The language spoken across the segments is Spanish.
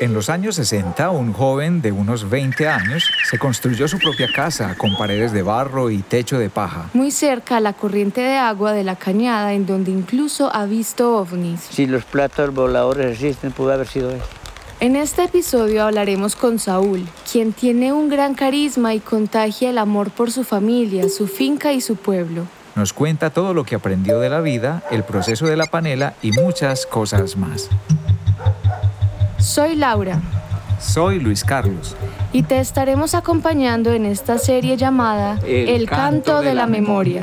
En los años 60, un joven de unos 20 años se construyó su propia casa con paredes de barro y techo de paja. Muy cerca a la corriente de agua de la cañada, en donde incluso ha visto ovnis. Si los platos voladores existen, pudo haber sido él. En este episodio hablaremos con Saúl, quien tiene un gran carisma y contagia el amor por su familia, su finca y su pueblo. Nos cuenta todo lo que aprendió de la vida, el proceso de la panela y muchas cosas más. Soy Laura. Soy Luis Carlos. Y te estaremos acompañando en esta serie llamada El, canto, de, la, memoria.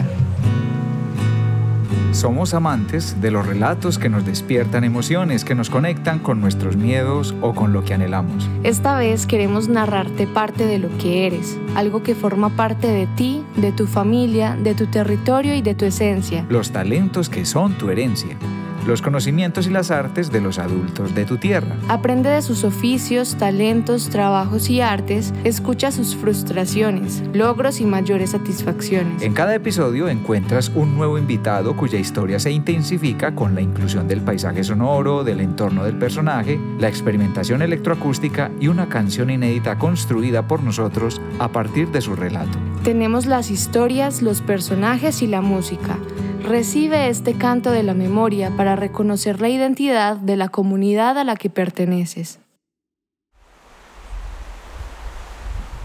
Somos amantes de los relatos que nos despiertan emociones, que nos conectan con nuestros miedos o con lo que anhelamos. Esta vez queremos narrarte parte de lo que eres, algo que forma parte de ti, de tu familia, de tu territorio y de tu esencia. Los talentos que son tu herencia los conocimientos y las artes de los adultos de tu tierra. Aprende de sus oficios, talentos, trabajos y artes, escucha sus frustraciones, logros y mayores satisfacciones. En cada episodio encuentras un nuevo invitado cuya historia se intensifica con la inclusión del paisaje sonoro, del entorno del personaje, la experimentación electroacústica y una canción inédita construida por nosotros a partir de su relato. Tenemos las historias, los personajes y la música Recibe este canto de la memoria para reconocer la identidad de la comunidad a la que perteneces.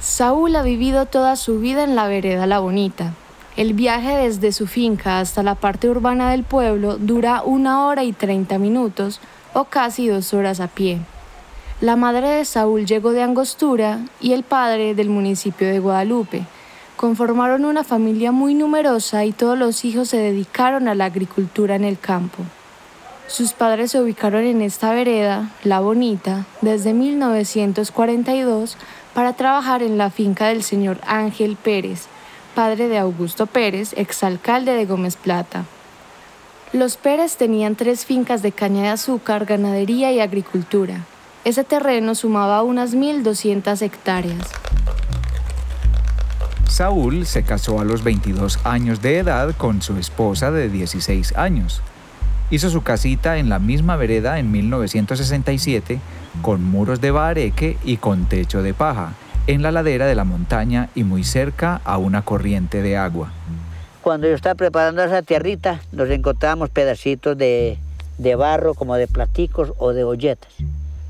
Saúl ha vivido toda su vida en la vereda La Bonita. El viaje desde su finca hasta la parte urbana del pueblo dura una hora y treinta minutos o casi dos horas a pie. La madre de Saúl llegó de Angostura y el padre del municipio de Guadalupe, Conformaron una familia muy numerosa y todos los hijos se dedicaron a la agricultura en el campo. Sus padres se ubicaron en esta vereda, La Bonita, desde 1942 para trabajar en la finca del señor Ángel Pérez, padre de Augusto Pérez, exalcalde de Gómez Plata. Los Pérez tenían tres fincas de caña de azúcar, ganadería y agricultura. Ese terreno sumaba unas 1.200 hectáreas. Saúl se casó a los 22 años de edad con su esposa de 16 años. Hizo su casita en la misma vereda en 1967 con muros de bareque y con techo de paja, en la ladera de la montaña y muy cerca a una corriente de agua. Cuando yo estaba preparando esa tierrita, nos encontramos pedacitos de, de barro como de platicos o de olletas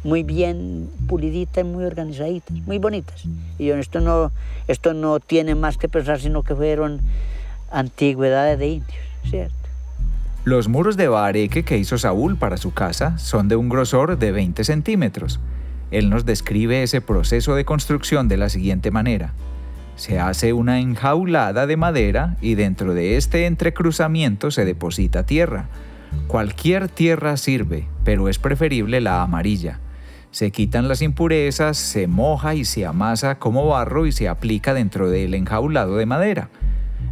muy bien puliditas, muy organizaditas, muy bonitas. Y yo, esto no, esto no tiene más que pensar, sino que fueron antigüedades de indios, ¿cierto? Los muros de bareque que hizo Saúl para su casa son de un grosor de 20 centímetros. Él nos describe ese proceso de construcción de la siguiente manera. Se hace una enjaulada de madera y dentro de este entrecruzamiento se deposita tierra. Cualquier tierra sirve, pero es preferible la amarilla se quitan las impurezas, se moja y se amasa como barro y se aplica dentro del enjaulado de madera.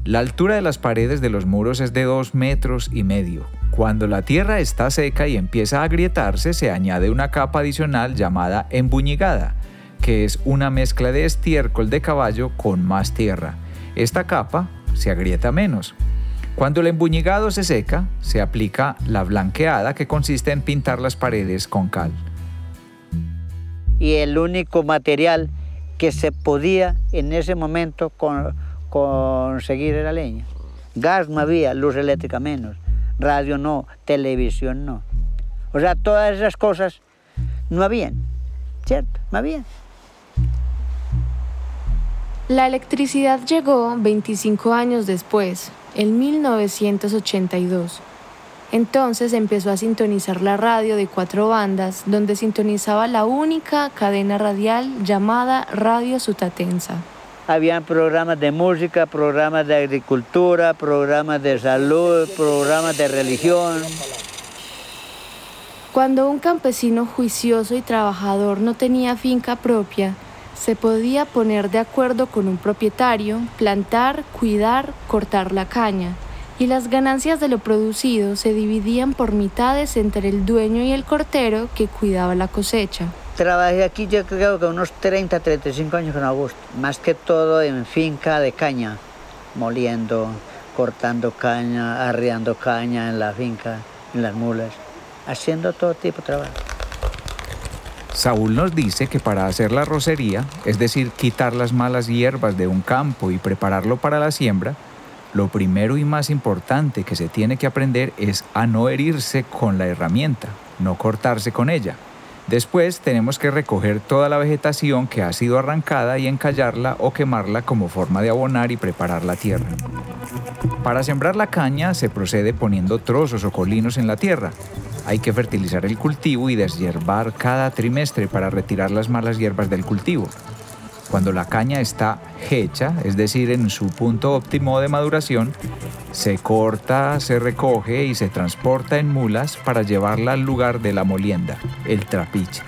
La altura de las paredes de los muros es de 2 metros y medio. Cuando la tierra está seca y empieza a agrietarse, se añade una capa adicional llamada embuñigada, que es una mezcla de estiércol de caballo con más tierra. Esta capa se agrieta menos. Cuando el embuñigado se seca, se aplica la blanqueada que consiste en pintar las paredes con cal y el único material que se podía en ese momento conseguir era leña. Gas no había, luz eléctrica menos, radio no, televisión no. O sea, todas esas cosas no habían, ¿cierto? No habían. La electricidad llegó 25 años después, en 1982. Entonces empezó a sintonizar la radio de cuatro bandas, donde sintonizaba la única cadena radial llamada Radio Sutatensa. Habían programas de música, programas de agricultura, programas de salud, programas de religión. Cuando un campesino juicioso y trabajador no tenía finca propia, se podía poner de acuerdo con un propietario, plantar, cuidar, cortar la caña y las ganancias de lo producido se dividían por mitades entre el dueño y el cortero que cuidaba la cosecha. Trabajé aquí yo creo que unos 30, 35 años con Augusto, más que todo en finca de caña, moliendo, cortando caña, arriando caña en la finca, en las mulas, haciendo todo tipo de trabajo. Saúl nos dice que para hacer la rocería, es decir, quitar las malas hierbas de un campo y prepararlo para la siembra, lo primero y más importante que se tiene que aprender es a no herirse con la herramienta, no cortarse con ella. Después tenemos que recoger toda la vegetación que ha sido arrancada y encallarla o quemarla como forma de abonar y preparar la tierra. Para sembrar la caña se procede poniendo trozos o colinos en la tierra. Hay que fertilizar el cultivo y deshiervar cada trimestre para retirar las malas hierbas del cultivo. Cuando la caña está hecha, es decir, en su punto óptimo de maduración, se corta, se recoge y se transporta en mulas para llevarla al lugar de la molienda, el trapiche.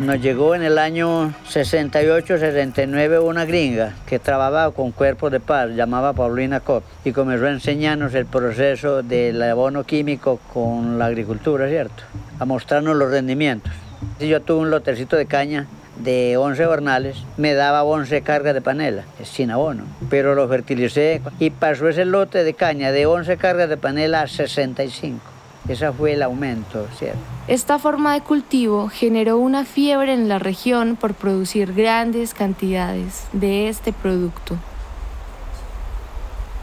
Nos llegó en el año 68-69 una gringa que trabajaba con cuerpos de paz, llamaba Paulina Cop, y comenzó a enseñarnos el proceso del abono químico con la agricultura, ¿cierto? A mostrarnos los rendimientos. Yo tuve un lotecito de caña de 11 hornales me daba 11 cargas de panela, sin abono, pero lo fertilicé y pasó ese lote de caña de 11 cargas de panela a 65. Ese fue el aumento, ¿cierto? Esta forma de cultivo generó una fiebre en la región por producir grandes cantidades de este producto.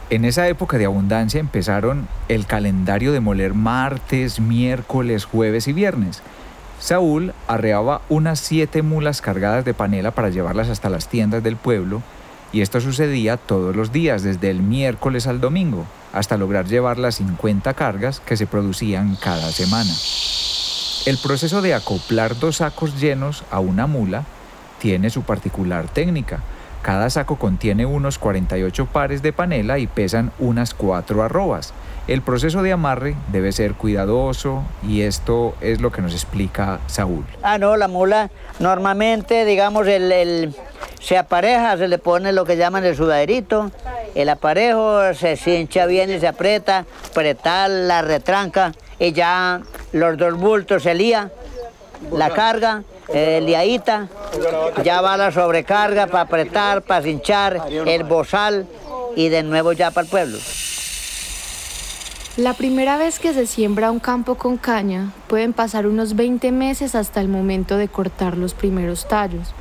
En esa época de abundancia empezaron el calendario de moler martes, miércoles, jueves y viernes Saúl arreaba unas siete mulas cargadas de panela para llevarlas hasta las tiendas del pueblo, y esto sucedía todos los días, desde el miércoles al domingo, hasta lograr llevar las 50 cargas que se producían cada semana. El proceso de acoplar dos sacos llenos a una mula tiene su particular técnica. Cada saco contiene unos 48 pares de panela y pesan unas 4 arrobas. El proceso de amarre debe ser cuidadoso y esto es lo que nos explica Saúl. Ah, no, la mula normalmente, digamos, el, se apareja, se le pone lo que llaman el sudaderito, el aparejo se hincha bien y se aprieta, apretar la retranca y ya los dos bultos se lía, la carga, el liadita, ya va la sobrecarga para apretar, para hinchar, el bozal y de nuevo ya para el pueblo. La primera vez que se siembra un campo con caña pueden pasar unos 20 meses hasta el momento de cortar los primeros tallos.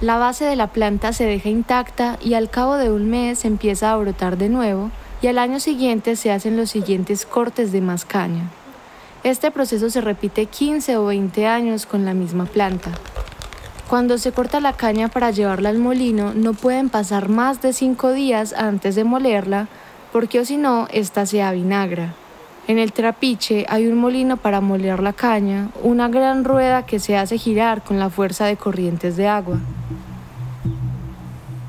La base de la planta se deja intacta y al cabo de un mes empieza a brotar de nuevo y al año siguiente se hacen los siguientes cortes de más caña. Este proceso se repite 15 o 20 años con la misma planta. Cuando se corta la caña para llevarla al molino no pueden pasar más de 5 días antes de molerla porque o si no, esta se avinagra. En el trapiche hay un molino para moler la caña, una gran rueda que se hace girar con la fuerza de corrientes de agua.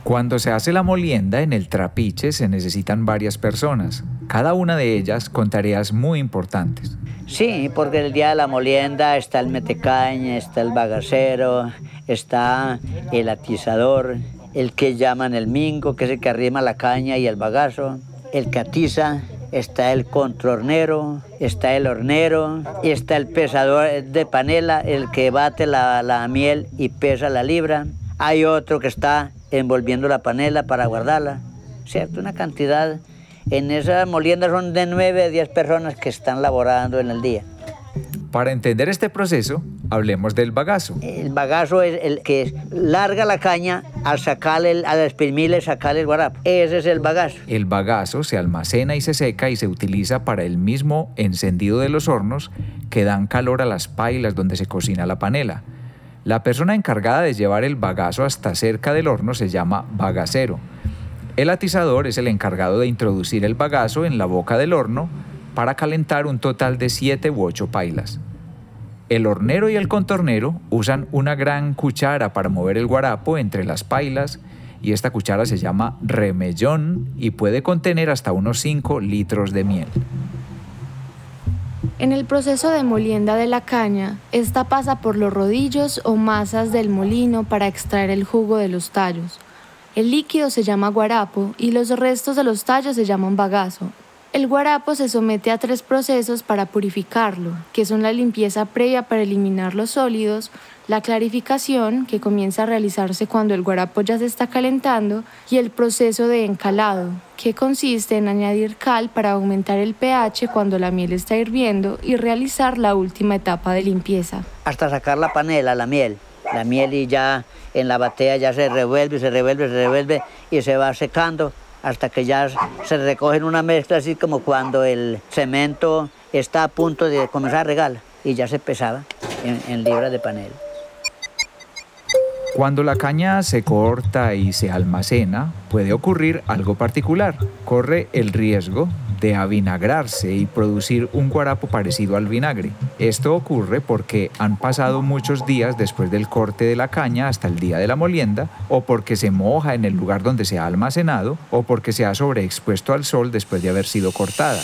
Cuando se hace la molienda en el trapiche se necesitan varias personas, cada una de ellas con tareas muy importantes. Sí, porque el día de la molienda está el metecaña, está el bagacero, está el atizador, el que llaman el mingo, que es el que arrima la caña y el bagazo, el catiza, está el contrornero, está el hornero, está el pesador de panela, el que bate la, miel y pesa la libra. Hay otro que está envolviendo la panela para guardarla, ¿cierto? Una cantidad. En esa molienda son de 9 a 10 personas que están laborando en el día. Para entender este proceso, hablemos del bagazo. El bagazo es el que larga la caña al sacarle, al exprimirle, sacarle el guarapo. Ese es el bagazo. El bagazo se almacena y se seca y se utiliza para el mismo encendido de los hornos que dan calor a las pailas donde se cocina la panela. La persona encargada de llevar el bagazo hasta cerca del horno se llama bagacero. El atizador es el encargado de introducir el bagazo en la boca del horno para calentar un total de 7 u 8 pailas. El hornero y el contornero usan una gran cuchara para mover el guarapo entre las pailas y esta cuchara se llama remellón y puede contener hasta unos 5 litros de miel. En el proceso de molienda de la caña, esta pasa por los rodillos o masas del molino para extraer el jugo de los tallos. El líquido se llama guarapo y los restos de los tallos se llaman bagazo El guarapo se somete a tres procesos para purificarlo, que son la limpieza previa para eliminar los sólidos, la clarificación, que comienza a realizarse cuando el guarapo ya se está calentando, y el proceso de encalado, que consiste en añadir cal para aumentar el pH cuando la miel está hirviendo y realizar la última etapa de limpieza. Hasta sacar la panela, la miel. La miel y ya en la batea ya se revuelve, se revuelve, se revuelve y se va secando hasta que ya se recoge en una mezcla, así como cuando el cemento está a punto de comenzar a regar y ya se pesaba en, en libras de panel. Cuando la caña se corta y se almacena, puede ocurrir algo particular. Corre el riesgo de avinagrarse y producir un guarapo parecido al vinagre. Esto ocurre porque han pasado muchos días después del corte de la caña hasta el día de la molienda, o porque se moja en el lugar donde se ha almacenado, o porque se ha sobreexpuesto al sol después de haber sido cortada.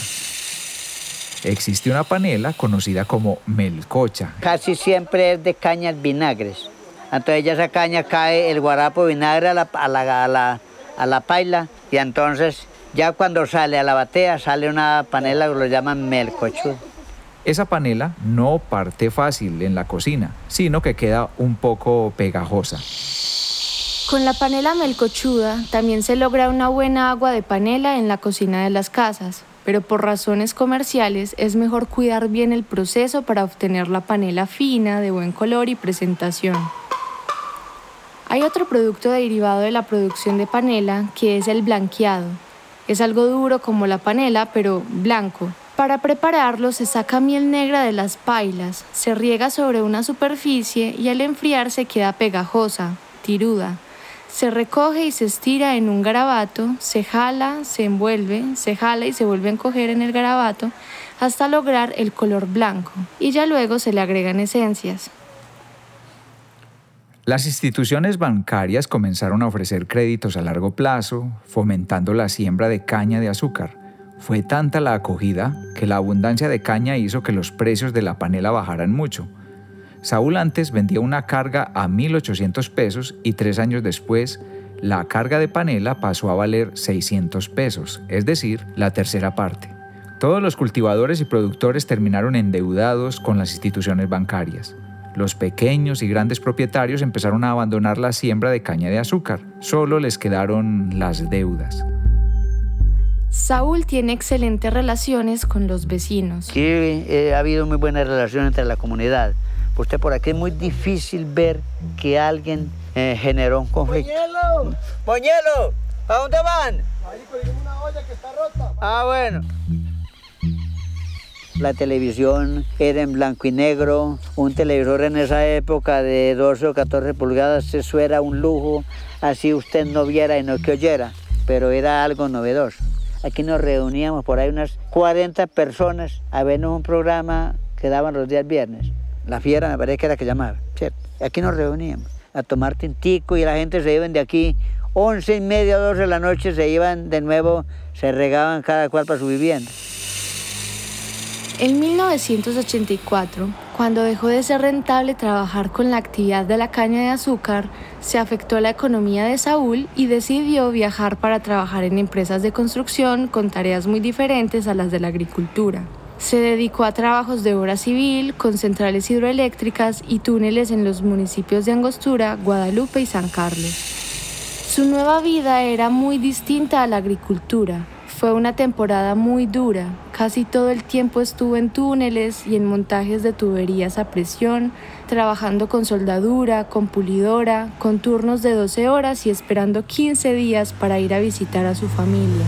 Existe una panela conocida como melcocha. Casi siempre es de cañas vinagres. Entonces ya esa caña cae el guarapo vinagre a la, a la, a la, a la paila y entonces ya cuando sale a la batea sale una panela que lo llaman melcochudo. Esa panela no parte fácil en la cocina, sino que queda un poco pegajosa. Con la panela melcochuda también se logra una buena agua de panela en la cocina de las casas, pero por razones comerciales es mejor cuidar bien el proceso para obtener la panela fina, de buen color y presentación. Hay otro producto derivado de la producción de panela que es el blanqueado. Es algo duro como la panela, pero blanco. Para prepararlo se saca miel negra de las pailas, se riega sobre una superficie y al enfriar se queda pegajosa, tiruda. Se recoge y se estira en un garabato, se jala, se envuelve, se jala y se vuelve a encoger en el garabato hasta lograr el color blanco y ya luego se le agregan esencias. Las instituciones bancarias comenzaron a ofrecer créditos a largo plazo, fomentando la siembra de caña de azúcar. Fue tanta la acogida que la abundancia de caña hizo que los precios de la panela bajaran mucho. Saúl antes vendía una carga a 1.800 pesos y tres años después la carga de panela pasó a valer 600 pesos, es decir, la tercera parte. Todos los cultivadores y productores terminaron endeudados con las instituciones bancarias. Los pequeños y grandes propietarios empezaron a abandonar la siembra de caña de azúcar. Solo les quedaron las deudas. Saúl tiene excelentes relaciones con los vecinos. Aquí eh, ha habido muy buena relación entre la comunidad. Usted por aquí es muy difícil ver que alguien eh, generó un conflicto. ¡Moñelo! ¡Moñelo! ¿A dónde van? Ahí una olla que está rota. Ah, bueno. La televisión era en blanco y negro. Un televisor en esa época de 12 o 14 pulgadas, eso era un lujo. Así usted no viera y no que oyera, pero era algo novedoso. Aquí nos reuníamos por ahí unas 40 personas a vernos un programa que daban los días viernes. La fiera me parece que era que llamaba, ¿cierto? Aquí nos reuníamos a tomar tintico y la gente se iban de aquí 11 y media, 12 de la noche, se iban de nuevo, se regaban cada cual para su vivienda. En 1984, cuando dejó de ser rentable trabajar con la actividad de la caña de azúcar, se afectó la economía de Saúl y decidió viajar para trabajar en empresas de construcción con tareas muy diferentes a las de la agricultura. Se dedicó a trabajos de obra civil con centrales hidroeléctricas y túneles en los municipios de Angostura, Guadalupe y San Carlos. Su nueva vida era muy distinta a la agricultura. Fue una temporada muy dura. Casi todo el tiempo estuvo en túneles y en montajes de tuberías a presión, trabajando con soldadura, con pulidora, con turnos de 12 horas y esperando 15 días para ir a visitar a su familia.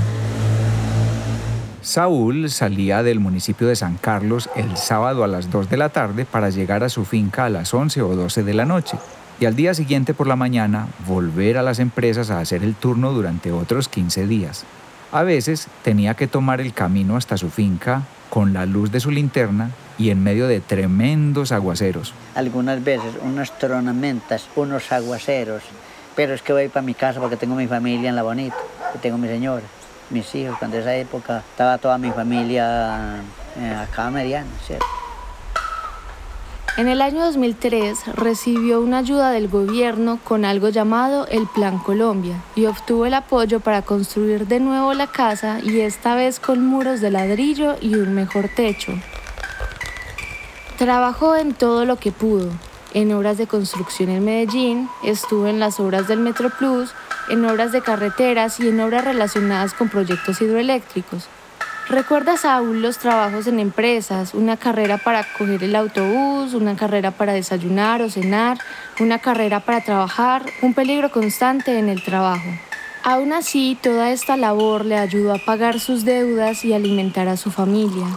Saúl salía del municipio de San Carlos el sábado a las 2 de la tarde para llegar a su finca a las 11 o 12 de la noche y al día siguiente por la mañana volver a las empresas a hacer el turno durante otros 15 días. A veces tenía que tomar el camino hasta su finca con la luz de su linterna y en medio de tremendos aguaceros. Algunas veces unas tronamentas, unos aguaceros, pero es que voy para mi casa porque tengo mi familia en La Bonita, tengo mi señora, mis hijos, cuando esa época estaba toda mi familia eh, acá mediana, ¿cierto? En el año 2003 recibió una ayuda del gobierno con algo llamado el Plan Colombia y obtuvo el apoyo para construir de nuevo la casa y esta vez con muros de ladrillo y un mejor techo. Trabajó en todo lo que pudo, en obras de construcción en Medellín, estuvo en las obras del Metro Plus, en obras de carreteras y en obras relacionadas con proyectos hidroeléctricos. Recuerda Saúl los trabajos en empresas, una carrera para coger el autobús, una carrera para desayunar o cenar, una carrera para trabajar, un peligro constante en el trabajo. Aún así, toda esta labor le ayudó a pagar sus deudas y alimentar a su familia.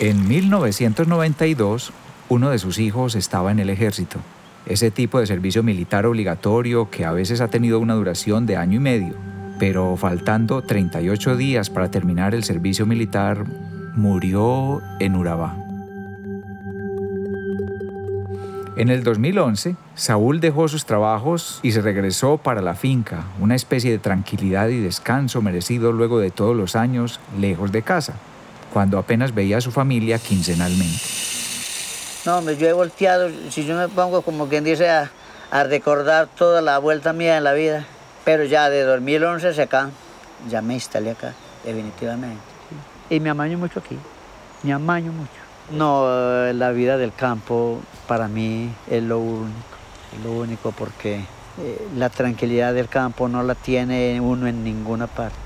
En 1992, uno de sus hijos estaba en el ejército, ese tipo de servicio militar obligatorio que a veces ha tenido una duración de año y medio pero faltando 38 días para terminar el servicio militar, murió en Urabá. En el 2011, Saúl dejó sus trabajos y se regresó para la finca, una especie de tranquilidad y descanso merecido luego de todos los años lejos de casa, cuando apenas veía a su familia quincenalmente. No, yo he volteado, si yo me pongo como quien dice a, a recordar toda la vuelta mía en la vida, pero ya de 2011 se acá, ya me instalé acá, definitivamente. Y me amaño mucho aquí, me amaño mucho. No, la vida del campo para mí es lo único, lo único porque eh, la tranquilidad del campo no la tiene uno en ninguna parte,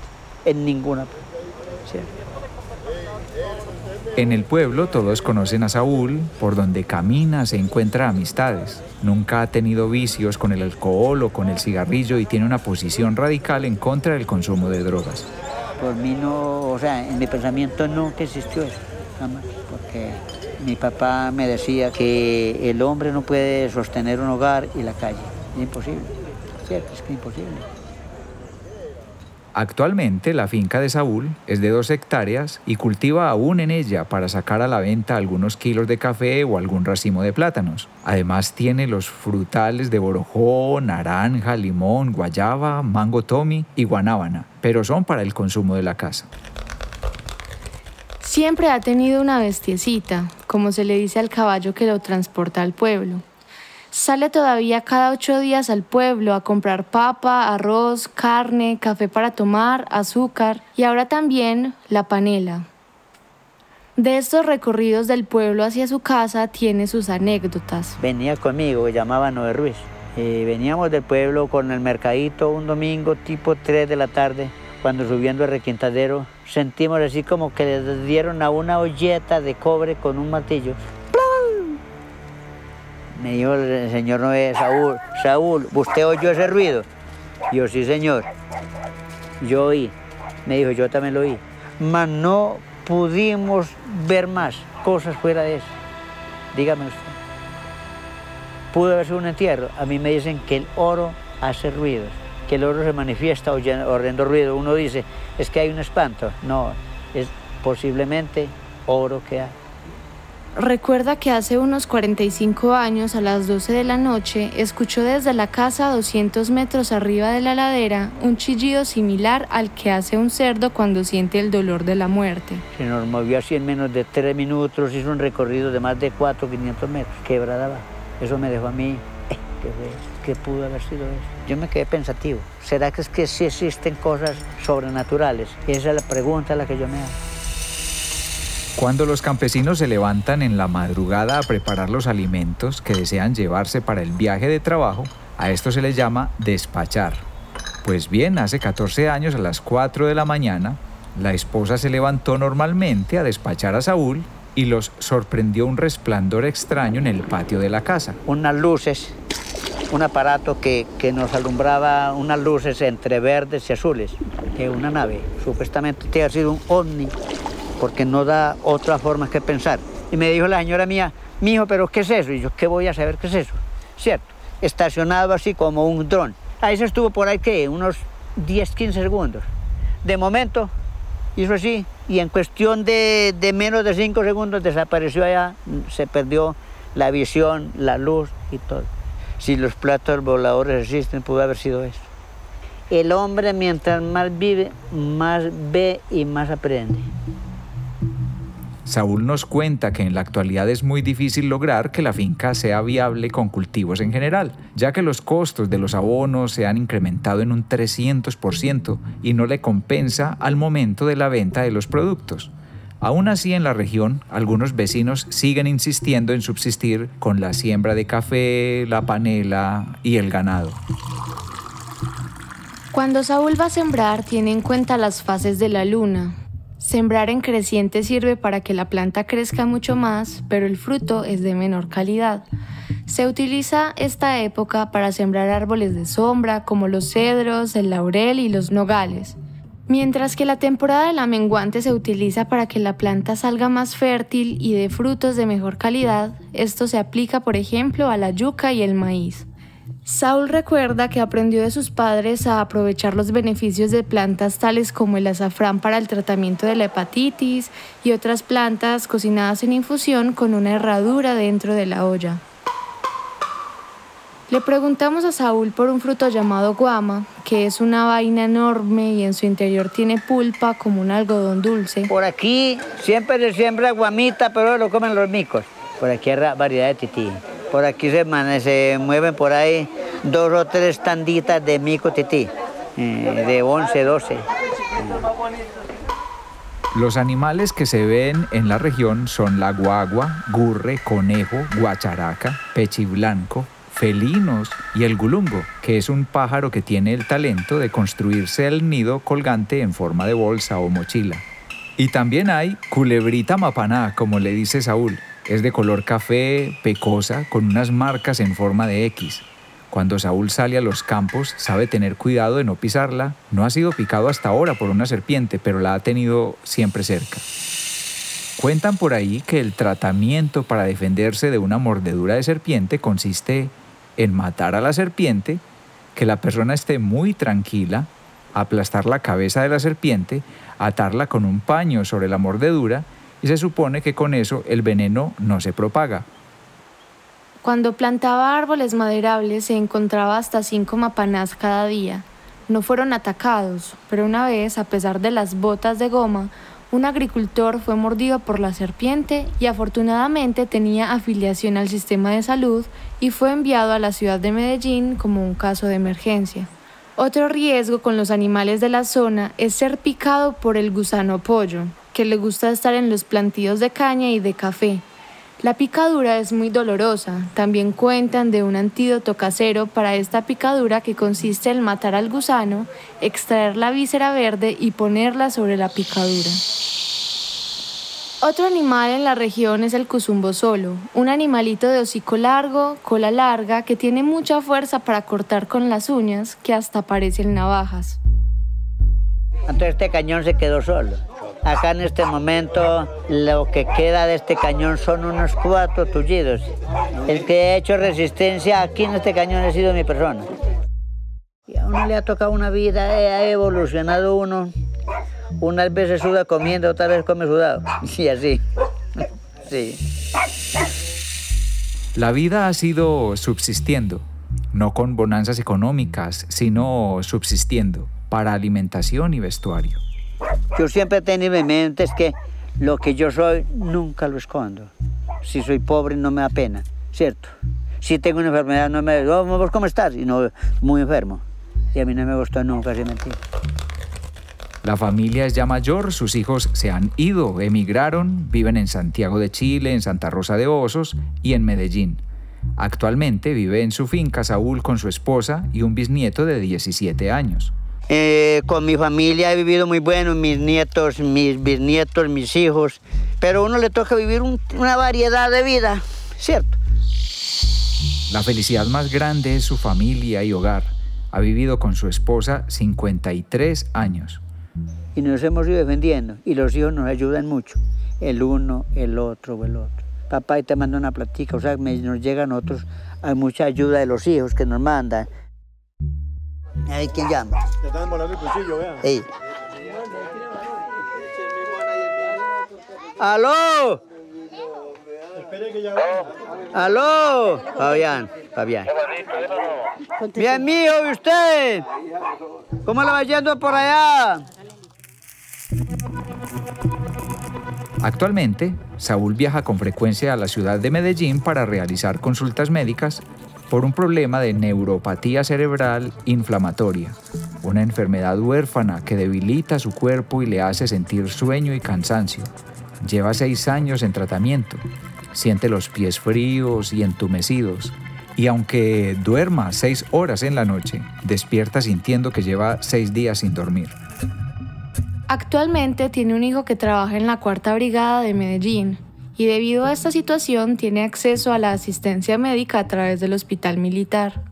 en ninguna parte. En el pueblo todos conocen a Saúl, por donde camina se encuentra amistades. Nunca ha tenido vicios con el alcohol o con el cigarrillo y tiene una posición radical en contra del consumo de drogas. Por mí no, o sea, en mi pensamiento nunca existió eso, jamás, porque mi papá me decía que el hombre no puede sostener un hogar y la calle. Es imposible, cierto, es que es imposible. Actualmente la finca de Saúl es de dos hectáreas y cultiva aún en ella para sacar a la venta algunos kilos de café o algún racimo de plátanos. Además tiene los frutales de borojó, naranja, limón, guayaba, mango tommy y guanábana, pero son para el consumo de la casa. Siempre ha tenido una bestiecita, como se le dice al caballo que lo transporta al pueblo. Sale todavía cada ocho días al pueblo a comprar papa, arroz, carne, café para tomar, azúcar y ahora también la panela. De estos recorridos del pueblo hacia su casa tiene sus anécdotas. Venía conmigo, llamaba Noé Ruiz. Y veníamos del pueblo con el mercadito un domingo tipo 3 de la tarde, cuando subiendo el requintadero sentimos así como que le dieron a una olleta de cobre con un martillo me dijo el señor Noé, Saúl, Saúl, ¿usted oyó ese ruido? Yo, sí, señor. Yo oí. Me dijo, yo también lo oí. Mas no pudimos ver más cosas fuera de eso. Dígame usted. Pudo haber sido un entierro. A mí me dicen que el oro hace ruidos, que el oro se manifiesta oyendo ruido. Uno dice, es que hay un espanto. No, es posiblemente oro que hay. Recuerda que hace unos 45 años, a las 12 de la noche, escuchó desde la casa a 200 metros arriba de la ladera un chillido similar al que hace un cerdo cuando siente el dolor de la muerte. Se nos movió así en menos de 3 minutos, hizo un recorrido de más de 4 500 metros, quebrada. Eso me dejó a mí, eh, ¿qué, pudo haber sido eso? Yo me quedé pensativo, ¿será que es que sí existen cosas sobrenaturales? esa es la pregunta a la que yo me hago. Cuando los campesinos se levantan en la madrugada a preparar los alimentos que desean llevarse para el viaje de trabajo, a esto se les llama despachar. Pues bien, hace 14 años a las 4 de la mañana, la esposa se levantó normalmente a despachar a Saúl y los sorprendió un resplandor extraño en el patio de la casa. Unas luces, un aparato que, que nos alumbraba unas luces entre verdes y azules, que una nave, supuestamente que ha sido un ovni porque no da otra forma que pensar. Y me dijo la señora mía, mijo, pero ¿qué es eso? Y yo, ¿qué voy a saber qué es eso? Cierto, estacionado así como un dron. Ahí se estuvo por ahí, ¿qué? Unos 10, 15 segundos. De momento, hizo así, y en cuestión de, de menos de 5 segundos desapareció allá, se perdió la visión, la luz y todo. Si los platos voladores existen, pudo haber sido eso. El hombre mientras más vive, más ve y más aprende. Saúl nos cuenta que en la actualidad es muy difícil lograr que la finca sea viable con cultivos en general, ya que los costos de los abonos se han incrementado en un 300% y no le compensa al momento de la venta de los productos. Aún así, en la región, algunos vecinos siguen insistiendo en subsistir con la siembra de café, la panela y el ganado. Cuando Saúl va a sembrar, tiene en cuenta las fases de la luna, Sembrar en creciente sirve para que la planta crezca mucho más, pero el fruto es de menor calidad. Se utiliza esta época para sembrar árboles de sombra como los cedros, el laurel y los nogales. Mientras que la temporada de la menguante se utiliza para que la planta salga más fértil y dé frutos de mejor calidad, esto se aplica por ejemplo a la yuca y el maíz. Saul recuerda que aprendió de sus padres a aprovechar los beneficios de plantas tales como el azafrán para el tratamiento de la hepatitis y otras plantas cocinadas en infusión con una herradura dentro de la olla. Le preguntamos a Saúl por un fruto llamado guama, que es una vaina enorme y en su interior tiene pulpa como un algodón dulce. Por aquí siempre se siembra guamita, pero lo comen los micos. Por aquí hay variedad de tití. Por aquí se, se mueven por ahí dos o tres tanditas de mico tití, eh, de 11, 12. Los animales que se ven en la región son la guagua, gurre, conejo, guacharaca, pechiblanco, felinos y el gulungo, que es un pájaro que tiene el talento de construirse el nido colgante en forma de bolsa o mochila. Y también hay culebrita mapaná, como le dice Saúl, es de color café, pecosa, con unas marcas en forma de X. Cuando Saúl sale a los campos, sabe tener cuidado de no pisarla. No ha sido picado hasta ahora por una serpiente, pero la ha tenido siempre cerca. Cuentan por ahí que el tratamiento para defenderse de una mordedura de serpiente consiste en matar a la serpiente, que la persona esté muy tranquila, aplastar la cabeza de la serpiente, atarla con un paño sobre la mordedura y se supone que con eso el veneno no se propaga. Cuando plantaba árboles maderables se encontraba hasta cinco mapanás cada día. No fueron atacados, pero una vez, a pesar de las botas de goma, un agricultor fue mordido por la serpiente y afortunadamente tenía afiliación al sistema de salud y fue enviado a la ciudad de Medellín como un caso de emergencia. Otro riesgo con los animales de la zona es ser picado por el gusano pollo, le gusta estar en los plantíos de caña y de café. La picadura es muy dolorosa. También cuentan de un antídoto casero para esta picadura que consiste en matar al gusano, extraer la víscera verde y ponerla sobre la picadura. Otro animal en la región es el cuzumbo solo, un animalito de hocico largo, cola larga, que tiene mucha fuerza para cortar con las uñas, que hasta parecen navajas. Entonces este cañón se quedó solo. Acá en este momento lo que queda de este cañón son unos cuatro tullidos. El que ha hecho resistencia aquí en este cañón ha sido mi persona. Y a uno le ha tocado una vida, ha evolucionado uno. Unas veces suda comiendo, otras veces come sudado. Y así. Sí. La vida ha sido subsistiendo, no con bonanzas económicas, sino subsistiendo para alimentación y vestuario. Yo siempre he tenido en mente que lo que yo soy nunca lo escondo. Si soy pobre no me da pena, ¿cierto? Si tengo una enfermedad no me... Oh, ¿Vos cómo estás? Y no, muy enfermo. Y a mí no me gustó nunca, si mentir. La familia es ya mayor, sus hijos se han ido, emigraron, viven en Santiago de Chile, en Santa Rosa de Osos y en Medellín. Actualmente vive en su finca Saúl con su esposa y un bisnieto de 17 años. Eh, con mi familia he vivido muy bueno, mis nietos, mis bisnietos, mis hijos, pero a uno le toca vivir una variedad de vida, ¿cierto? La felicidad más grande es su familia y hogar. Ha vivido con su esposa 53 años. Y nos hemos ido defendiendo y los hijos nos ayudan mucho, el uno, el otro o el otro. Papá y te manda una platica, o sea, nos llegan otros, hay mucha ayuda de los hijos que nos mandan. A ver quién llama. Ya están volando el cuchillo, vean. Ey. ¡Aló! Espere que ya ¡Aló! Fabián, Fabián. Bien mío, ¿y usted? ¿Cómo le va yendo por allá? Actualmente, Saúl viaja con frecuencia a la ciudad de Medellín para realizar consultas médicas por un problema de neuropatía cerebral inflamatoria, una enfermedad huérfana que debilita su cuerpo y le hace sentir sueño y cansancio. Lleva seis años en tratamiento, siente los pies fríos y entumecidos, y aunque duerma seis horas en la noche, despierta sintiendo que lleva seis días sin dormir. Actualmente tiene un hijo que trabaja en la Cuarta Brigada de Medellín y debido a esta situación tiene acceso a la asistencia médica a través del hospital militar.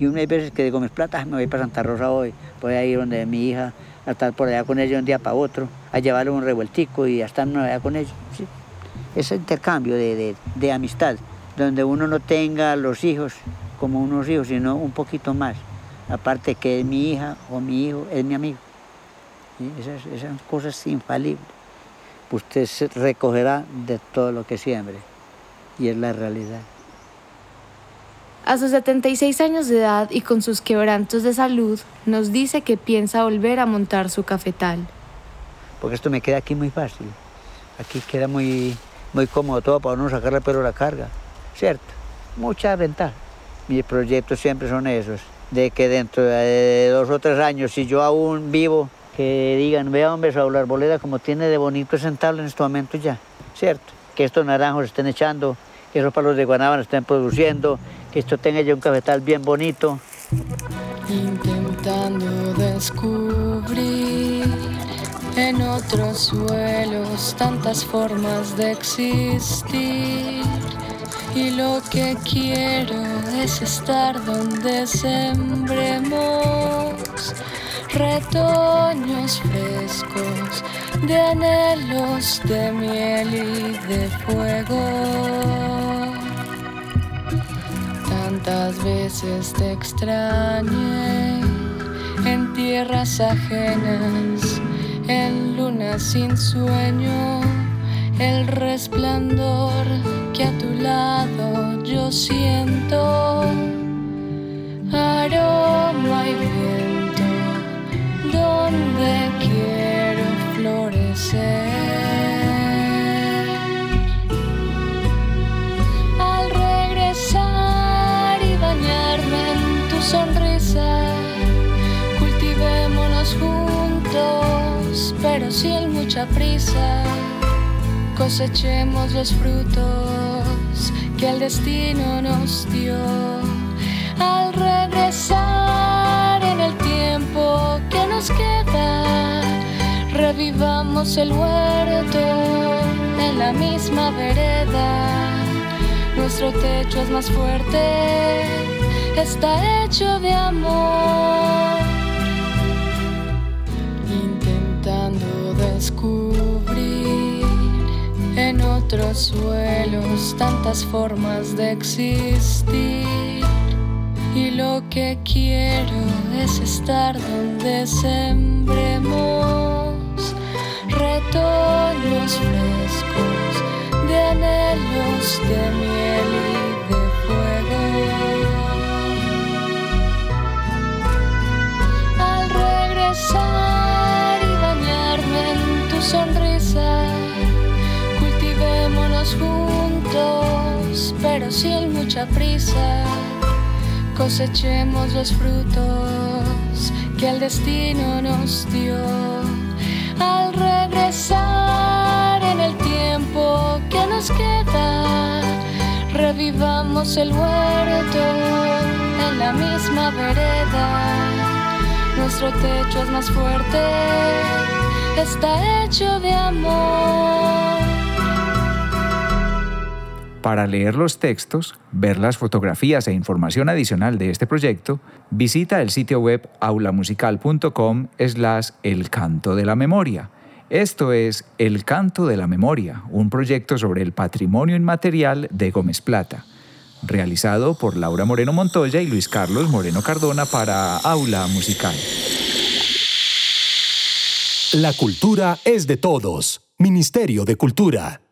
Y una veces que digo, mis plata, me voy para Santa Rosa hoy, voy a ir donde mi hija, a estar por allá con ella un día para otro, a llevarle un revueltico y a estar allá con ella. ¿sí? Ese intercambio de, de, de amistad, donde uno no tenga los hijos como unos hijos, sino un poquito más. Aparte que es mi hija o mi hijo, es mi amigo. Esas, esas cosas infalibles. Usted se recogerá de todo lo que siembre. Y es la realidad. A sus 76 años de edad y con sus quebrantos de salud, nos dice que piensa volver a montar su cafetal. Porque esto me queda aquí muy fácil. Aquí queda muy, muy cómodo todo para uno sacarle pero la carga. ¿Cierto? Mucha ventaja. Mis proyectos siempre son esos. De que dentro de dos o tres años, si yo aún vivo, que digan, vea hombre, Saúl Arboleda como tiene de bonito sentarlo en este momento ya. ¿Cierto? Que estos naranjos estén echando, que esos palos de guanábana estén produciendo, que esto tenga ya un cafetal bien bonito. Intentando descubrir en otros suelos tantas formas de existir. Y lo que quiero es estar donde sembremos retoños frescos de anhelos de miel y de fuego. Tantas veces te extrañé en tierras ajenas, en lunas sin sueño, el resplandor que a tu lado yo siento. Sin mucha prisa. Cosechemos los frutos que el destino nos dio. Al regresar en el tiempo que nos queda, revivamos el huerto en la misma vereda. Nuestro techo es más fuerte, está hecho de amor. Otros suelos tantas formas de existir. Y lo que quiero es estar donde sembremos retoños frescos de anhelos de miel y de fuego. Al regresar y bañarme en tu sonrisa, juntos, pero sin mucha prisa. Cosechemos los frutos que el destino nos dio. Al regresar en el tiempo que nos queda, revivamos el huerto en la misma vereda. Nuestro techo es más fuerte, está hecho de amor. Para leer los textos, ver las fotografías e información adicional de este proyecto, visita el sitio web aulamusical.com slash El Canto de la Memoria. Esto es El Canto de la Memoria, un proyecto sobre el patrimonio inmaterial de Gómez Plata, realizado por Laura Moreno Montoya y Luis Carlos Moreno Cardona para Aula Musical. La cultura es de todos. Ministerio de Cultura.